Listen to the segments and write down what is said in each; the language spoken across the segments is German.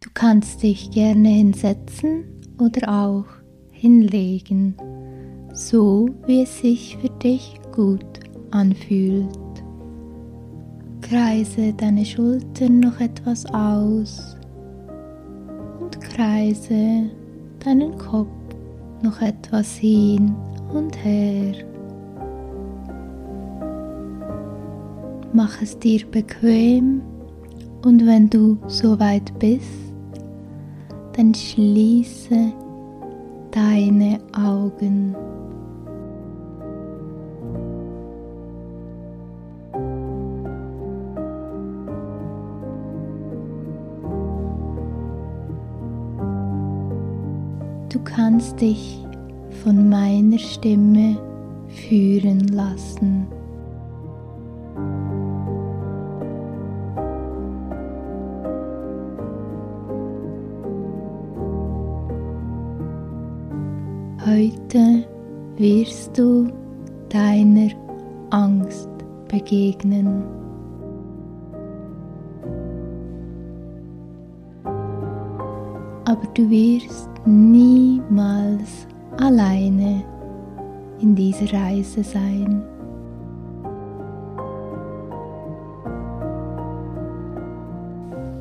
Du kannst dich gerne hinsetzen oder auch hinlegen, so wie es sich für dich gut anfühlt. Kreise deine Schultern noch etwas aus und kreise deinen Kopf noch etwas hin und her. Mach es dir bequem und wenn du soweit bist, dann schließe deine Augen. Du kannst dich von meiner Stimme führen lassen. Heute wirst du deiner Angst begegnen. Aber du wirst niemals alleine in dieser Reise sein.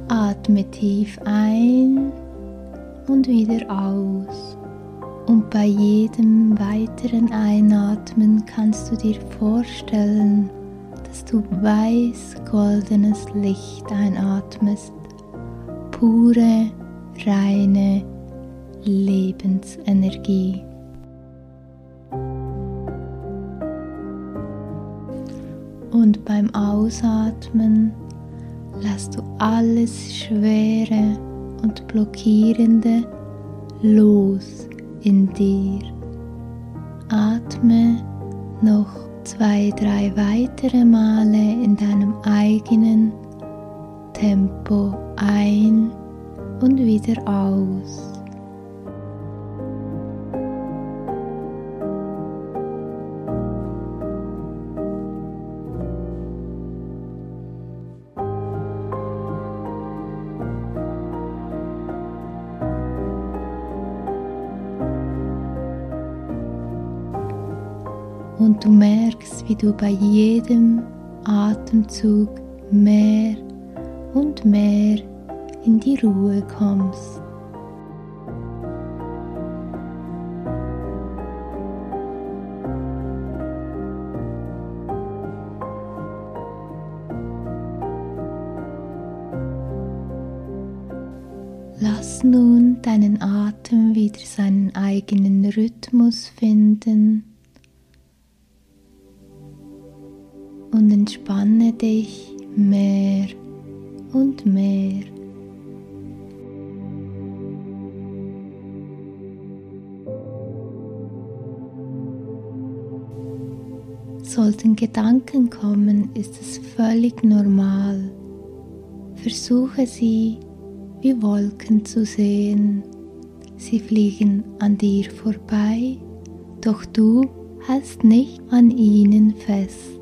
Atme tief ein und wieder aus. Und bei jedem weiteren Einatmen kannst du dir vorstellen, dass du weiß-goldenes Licht einatmest. Pure, reine Lebensenergie. Und beim Ausatmen lass du alles Schwere und Blockierende los in dir. Atme noch zwei, drei weitere Male in deinem eigenen Tempo ein und wieder aus. Und du merkst, wie du bei jedem Atemzug mehr und mehr in die Ruhe kommst. Lass nun deinen Atem wieder seinen eigenen Rhythmus finden und entspanne dich mehr und mehr. Sollten Gedanken kommen, ist es völlig normal. Versuche sie wie Wolken zu sehen. Sie fliegen an dir vorbei, doch du hältst nicht an ihnen fest.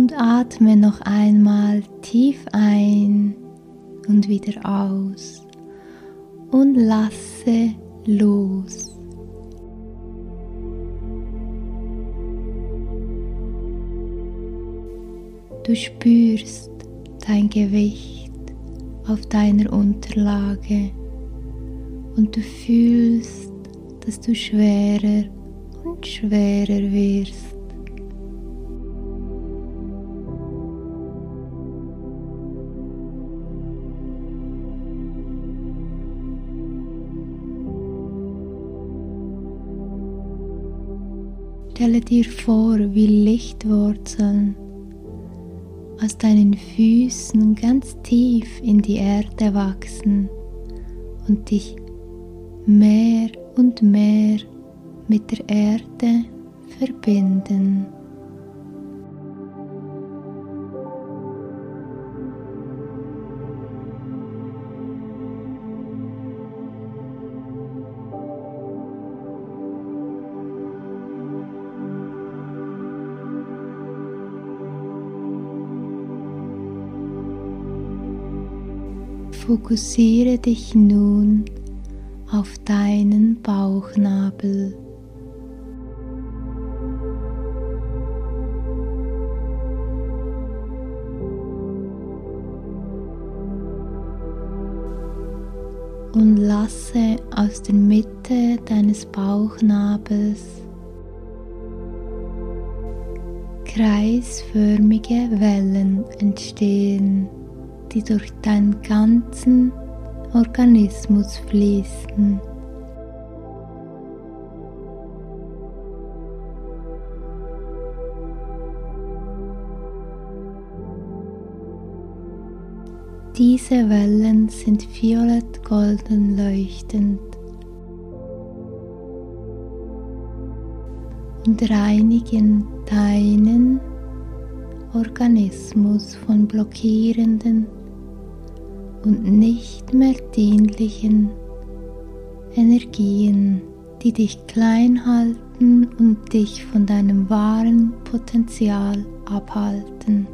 Und atme noch einmal tief ein und wieder aus und lasse los. Du spürst dein Gewicht auf deiner Unterlage und du fühlst, dass du schwerer und schwerer wirst. Stelle dir vor, wie Lichtwurzeln aus deinen Füßen ganz tief in die Erde wachsen und dich mehr und mehr mit der Erde verbinden. Fokussiere dich nun auf deinen Bauchnabel. Und lasse aus der Mitte deines Bauchnabels kreisförmige Wellen entstehen die durch deinen ganzen Organismus fließen. Diese Wellen sind violett-golden leuchtend und reinigen deinen Organismus von blockierenden und nicht mehr dienlichen Energien, die dich klein halten und dich von deinem wahren Potenzial abhalten.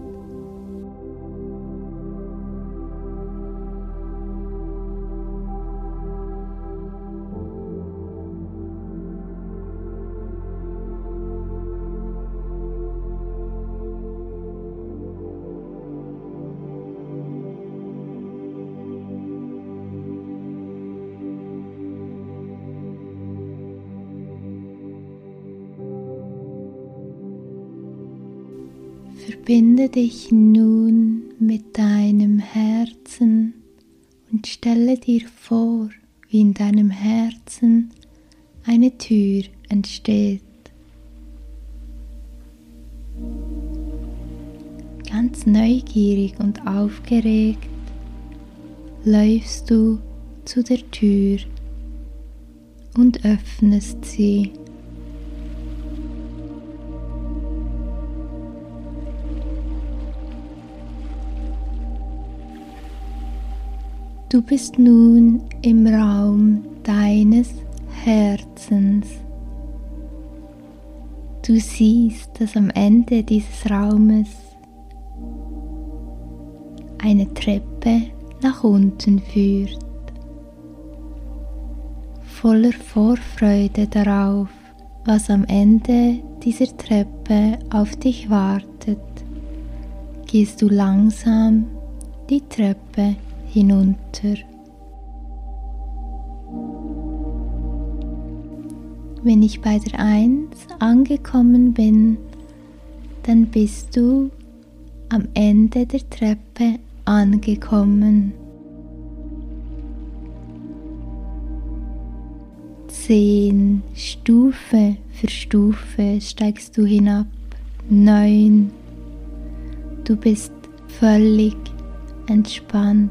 Verbinde dich nun mit deinem Herzen und stelle dir vor, wie in deinem Herzen eine Tür entsteht. Ganz neugierig und aufgeregt läufst du zu der Tür und öffnest sie. Du bist nun im Raum deines Herzens. Du siehst, dass am Ende dieses Raumes eine Treppe nach unten führt. Voller Vorfreude darauf, was am Ende dieser Treppe auf dich wartet, gehst du langsam die Treppe hinunter. Wenn ich bei der 1 angekommen bin, dann bist du am Ende der Treppe angekommen. Zehn Stufe für Stufe steigst du hinab. Neun. Du bist völlig entspannt.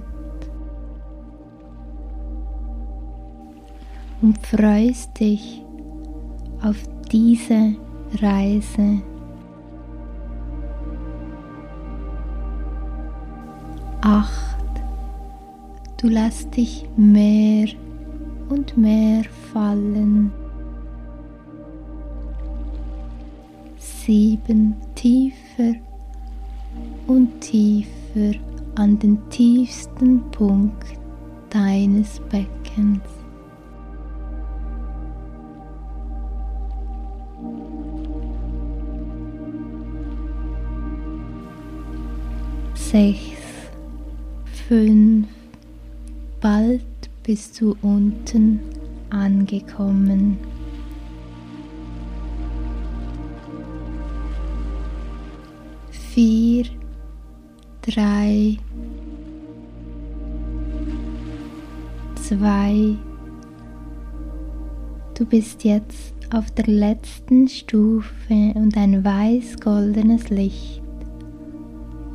Und freust dich auf diese Reise. Acht. Du lässt dich mehr und mehr fallen. Sieben tiefer und tiefer an den tiefsten Punkt deines Beckens. Sechs, fünf, bald bist du unten angekommen. Vier, drei, zwei, du bist jetzt auf der letzten Stufe und ein weiß-goldenes Licht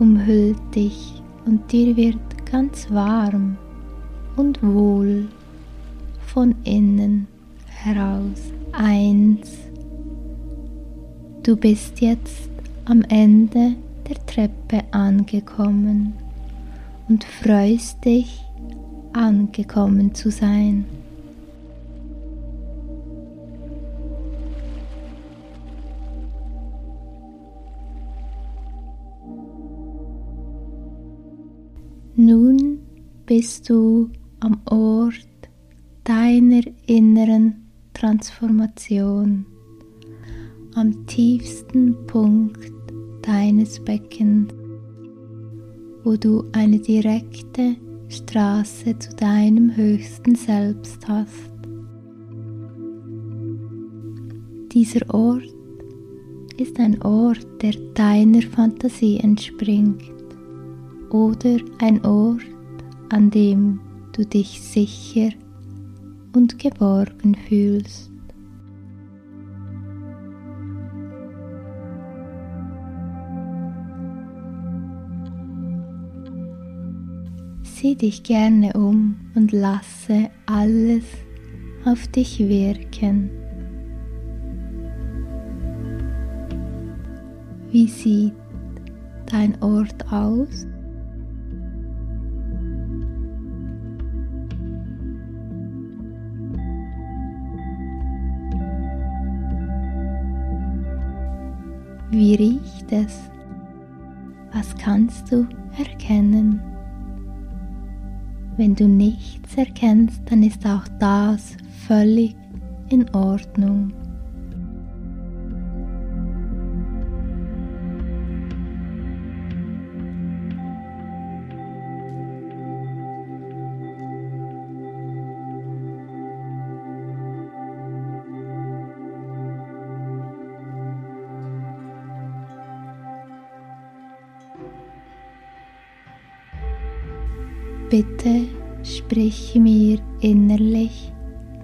umhüllt dich und dir wird ganz warm und wohl von innen heraus. Eins. Du bist jetzt am Ende der Treppe angekommen und freust dich, angekommen zu sein. Bist du am Ort deiner inneren Transformation, am tiefsten Punkt deines Beckens, wo du eine direkte Straße zu deinem höchsten Selbst hast. Dieser Ort ist ein Ort, der deiner Fantasie entspringt oder ein Ort, an dem du dich sicher und geborgen fühlst. Sieh dich gerne um und lasse alles auf dich wirken. Wie sieht dein Ort aus? Wie riecht es? Was kannst du erkennen? Wenn du nichts erkennst, dann ist auch das völlig in Ordnung. Bitte sprich mir innerlich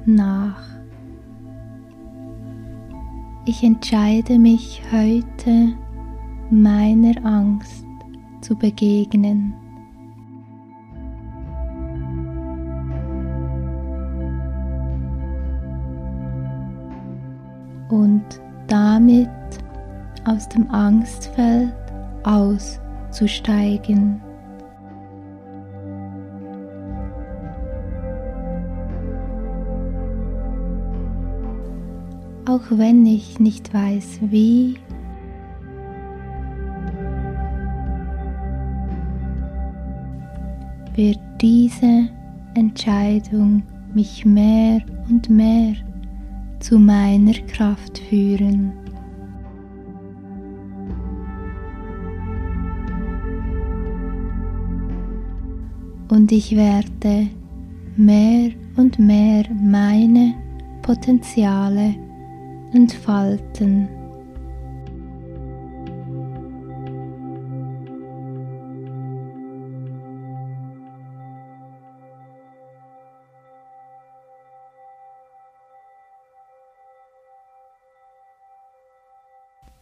nach. Ich entscheide mich heute meiner Angst zu begegnen. Und damit aus dem Angstfeld auszusteigen. Auch wenn ich nicht weiß wie. Wird diese Entscheidung mich mehr und mehr zu meiner Kraft führen. Und ich werde mehr und mehr meine Potenziale entfalten.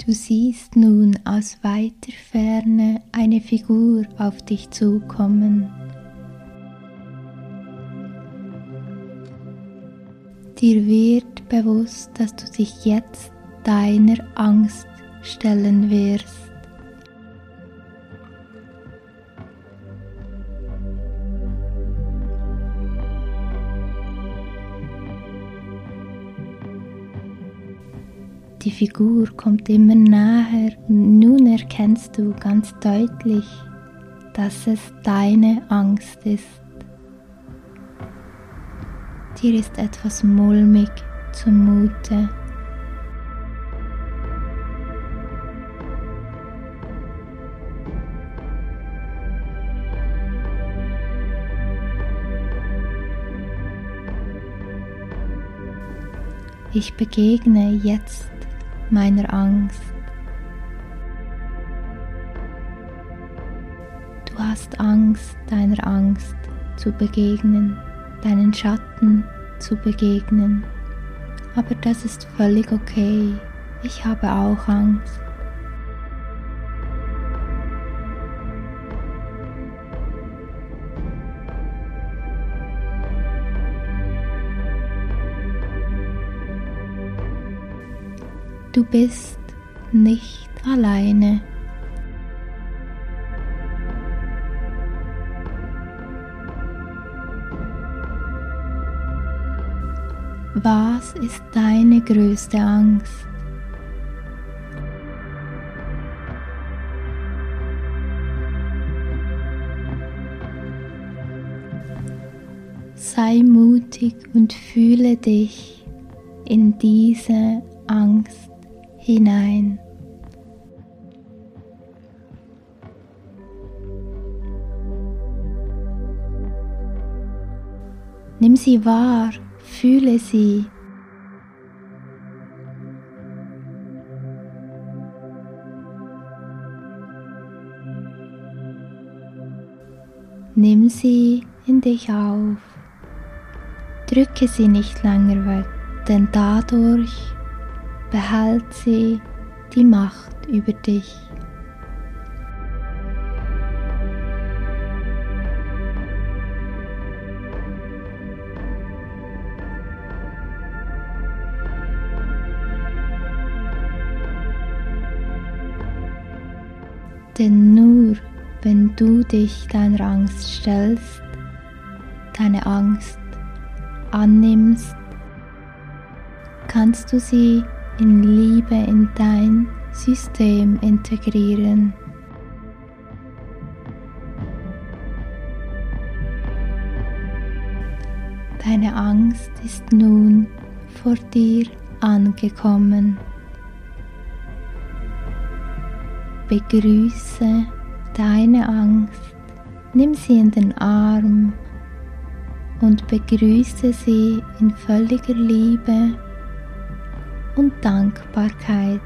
Du siehst nun aus weiter Ferne eine Figur auf dich zukommen. Dir wird bewusst, dass du dich jetzt deiner Angst stellen wirst. Die Figur kommt immer näher und nun erkennst du ganz deutlich, dass es deine Angst ist. Dir ist etwas mulmig zumute. Ich begegne jetzt meiner Angst. Du hast Angst, deiner Angst zu begegnen deinen Schatten zu begegnen. Aber das ist völlig okay. Ich habe auch Angst. Du bist nicht alleine. Was ist deine größte Angst? sei mutig und fühle dich in diese Angst hinein. Nimm sie wahr, fühle sie. Nimm sie in dich auf. Drücke sie nicht länger weg, denn dadurch behält sie die Macht über dich. Dich deiner Angst stellst, deine Angst annimmst, kannst du sie in Liebe in dein System integrieren. Deine Angst ist nun vor dir angekommen. Begrüße deine Angst, nimm sie in den Arm und begrüße sie in völliger Liebe und Dankbarkeit.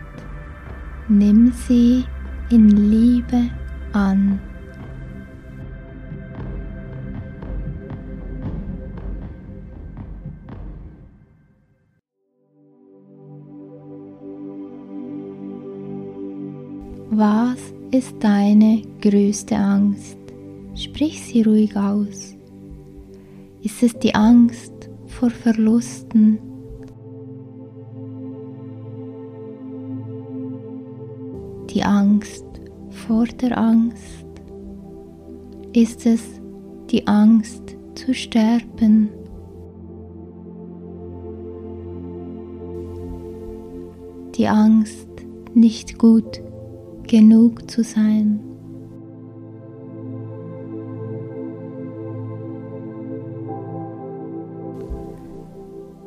Nimm sie in Liebe an. Was ist deine größte Angst? Sprich sie ruhig aus. Ist es die Angst vor Verlusten? Die Angst vor der Angst? Ist es die Angst zu sterben? Die Angst, nicht gut genug zu sein.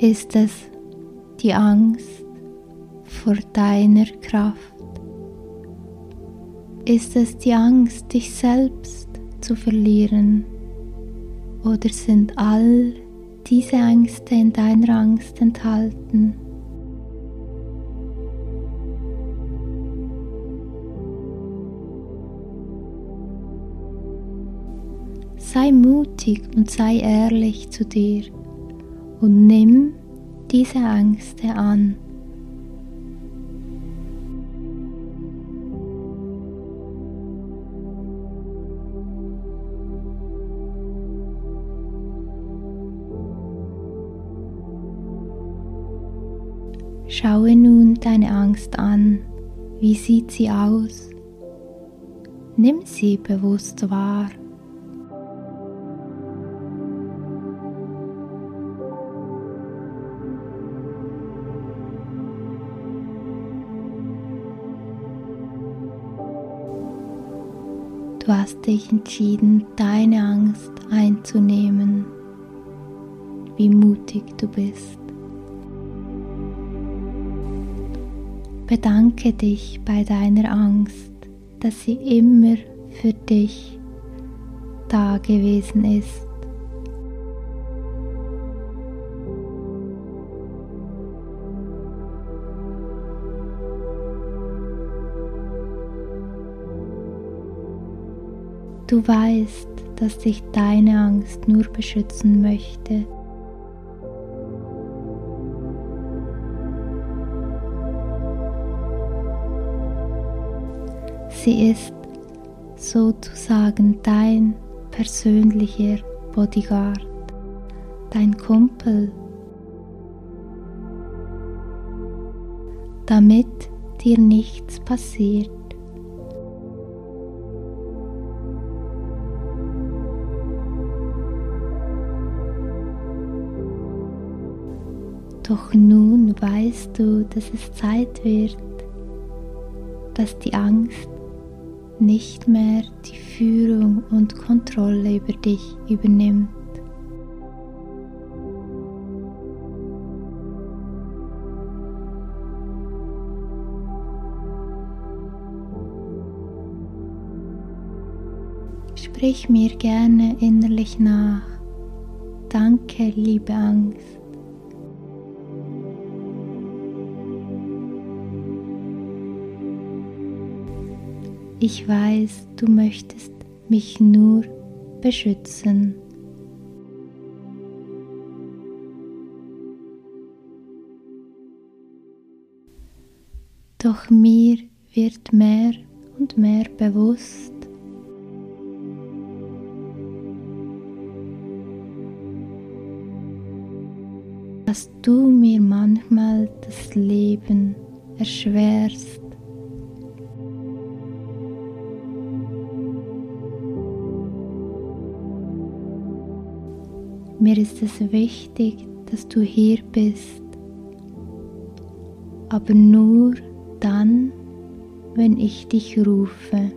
Ist es die Angst vor deiner Kraft? Ist es die Angst, dich selbst zu verlieren? Oder sind all diese Ängste in deiner Angst enthalten? Sei mutig und sei ehrlich zu dir und nimm diese Ängste an. Schaue nun deine Angst an. Wie sieht sie aus? Nimm sie bewusst wahr. Du hast dich entschieden, deine Angst einzunehmen. Wie mutig du bist. Bedanke dich bei deiner Angst, dass sie immer für dich da gewesen ist. Du weißt, dass dich deine Angst nur beschützen möchte. Sie ist sozusagen dein persönlicher Bodyguard, dein Kumpel, damit dir nichts passiert. Doch nun weißt du, dass es Zeit wird, dass die Angst nicht mehr die Führung und Kontrolle über dich übernimmt. Sprich mir gerne innerlich nach. Danke, liebe Angst. Ich weiß, du möchtest mich nur beschützen. Doch mir wird mehr und mehr bewusst, dass du mir manchmal das Leben erschwerst. Mir ist es wichtig, dass du hier bist, aber nur dann, wenn ich dich rufe.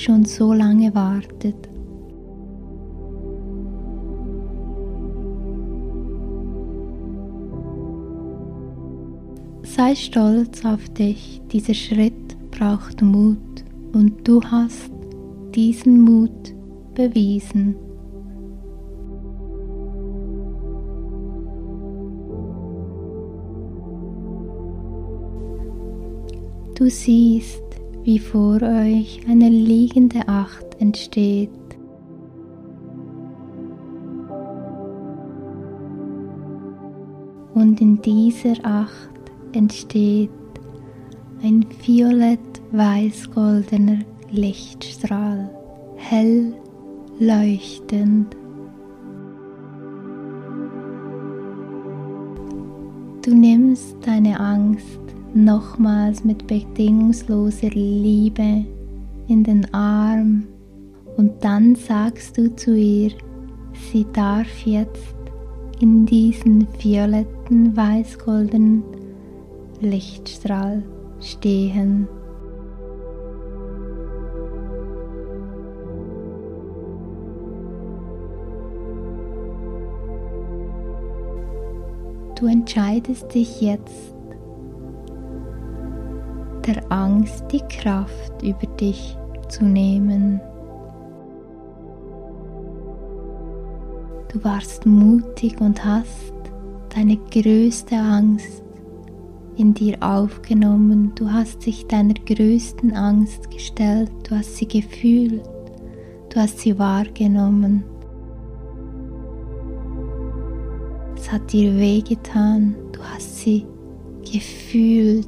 Schon so lange wartet. Sei stolz auf dich, dieser Schritt braucht Mut und du hast diesen Mut bewiesen. Du siehst, wie vor euch eine liegende Acht entsteht. Und in dieser Acht entsteht ein violett-weiß-goldener Lichtstrahl, hell leuchtend. Du nimmst deine Angst nochmals mit bedingungsloser Liebe in den Arm und dann sagst du zu ihr, sie darf jetzt in diesen violetten, weiß-goldenen Lichtstrahl stehen. Du entscheidest dich jetzt der Angst die Kraft über dich zu nehmen. Du warst mutig und hast deine größte Angst in dir aufgenommen. Du hast dich deiner größten Angst gestellt. Du hast sie gefühlt. Du hast sie wahrgenommen. Es hat dir wehgetan. Du hast sie gefühlt.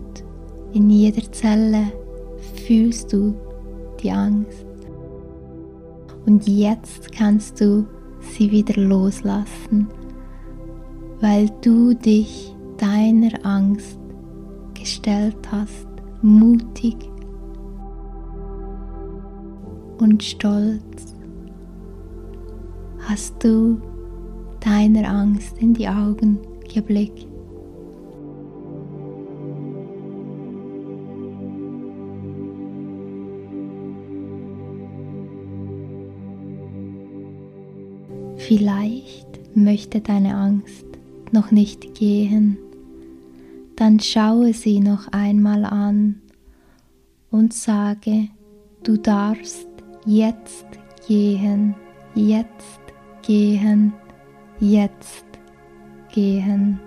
In jeder Zelle fühlst du die Angst. Und jetzt kannst du sie wieder loslassen, weil du dich deiner Angst gestellt hast, mutig und stolz hast du deiner Angst in die Augen geblickt. Vielleicht möchte deine Angst noch nicht gehen, dann schaue sie noch einmal an und sage, du darfst jetzt gehen, jetzt gehen, jetzt gehen.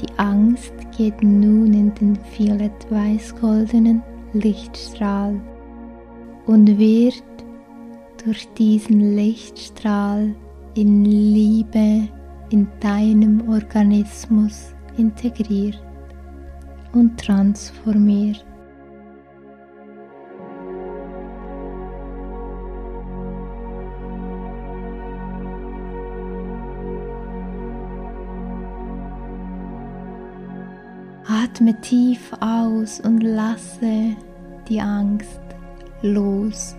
Die Angst geht nun in den violett-weiß-goldenen Lichtstrahl und wird durch diesen Lichtstrahl in Liebe in deinem Organismus integriert und transformiert. Atme tief aus und lasse die Angst los.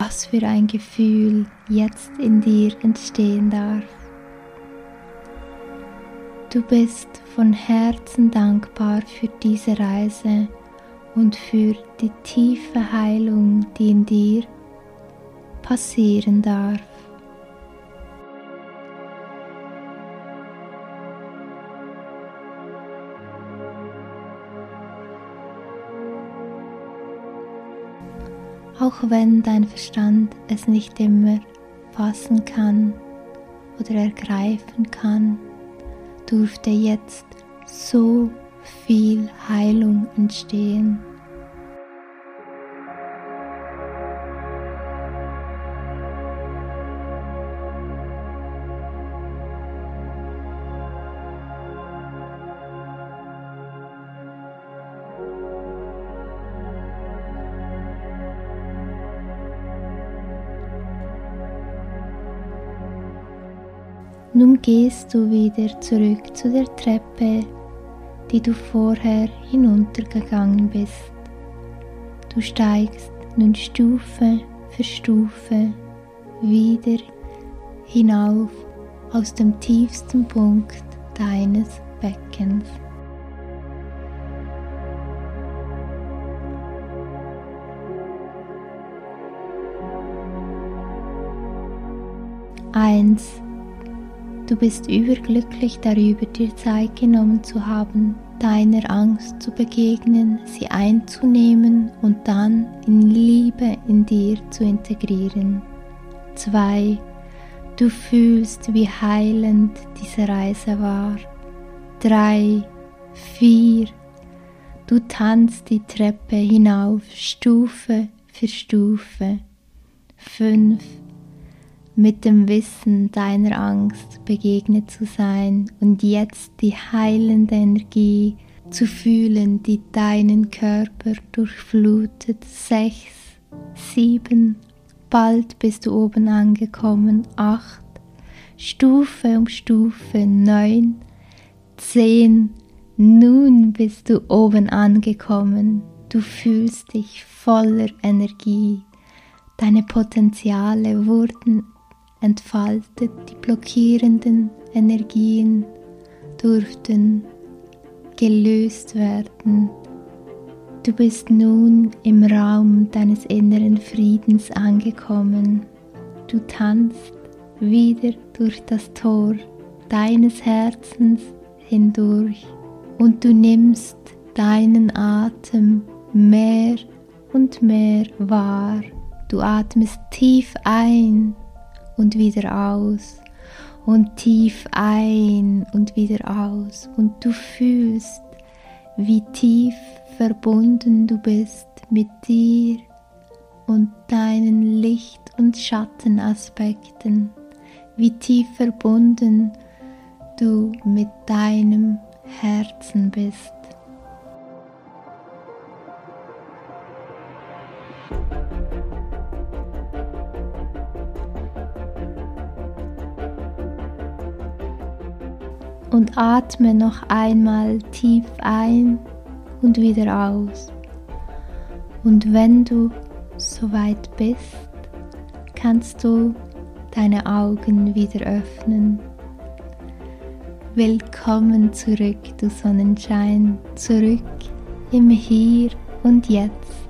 Was für ein Gefühl jetzt in dir entstehen darf. Du bist von Herzen dankbar für diese Reise und für die tiefe Heilung, die in dir passieren darf. Auch wenn dein Verstand es nicht immer fassen kann oder ergreifen kann, durfte jetzt so viel Heilung entstehen. Nun gehst du wieder zurück zu der Treppe, die du vorher hinuntergegangen bist. Du steigst nun Stufe für Stufe wieder hinauf aus dem tiefsten Punkt deines Beckens. Eins Du bist überglücklich darüber, dir Zeit genommen zu haben, deiner Angst zu begegnen, sie einzunehmen und dann in Liebe in dir zu integrieren. 2. Du fühlst, wie heilend diese Reise war. 3. 4. Du tanzt die Treppe hinauf, Stufe für Stufe. 5 mit dem Wissen deiner Angst begegnet zu sein und jetzt die heilende Energie zu fühlen, die deinen Körper durchflutet. Sechs, sieben, bald bist du oben angekommen. Acht, Stufe um Stufe. Neun, zehn, nun bist du oben angekommen. Du fühlst dich voller Energie. Deine Potenziale wurden entfaltet, die blockierenden Energien durften gelöst werden. Du bist nun im Raum deines inneren Friedens angekommen. Du tanzt wieder durch das Tor deines Herzens hindurch und du nimmst deinen Atem mehr und mehr wahr. Du atmest tief ein und wieder aus. Und tief ein und wieder aus. Und du fühlst, wie tief verbunden du bist mit dir und deinen Licht- und Schattenaspekten, wie tief verbunden du mit deinem Herzen bist. Und atme noch einmal tief ein und wieder aus. Und wenn du soweit bist, kannst du deine Augen wieder öffnen. Willkommen zurück, du Sonnenschein, zurück im Hier und Jetzt.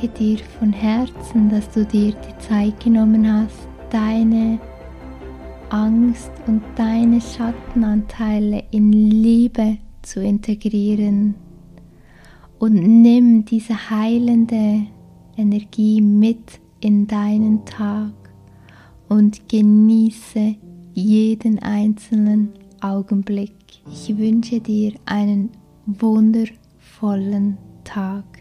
Danke dir von Herzen, dass du dir die Zeit genommen hast, deine Angst und deine Schattenanteile in Liebe zu integrieren. Und nimm diese heilende Energie mit in deinen Tag und genieße jeden einzelnen Augenblick. Ich wünsche dir einen wundervollen Tag.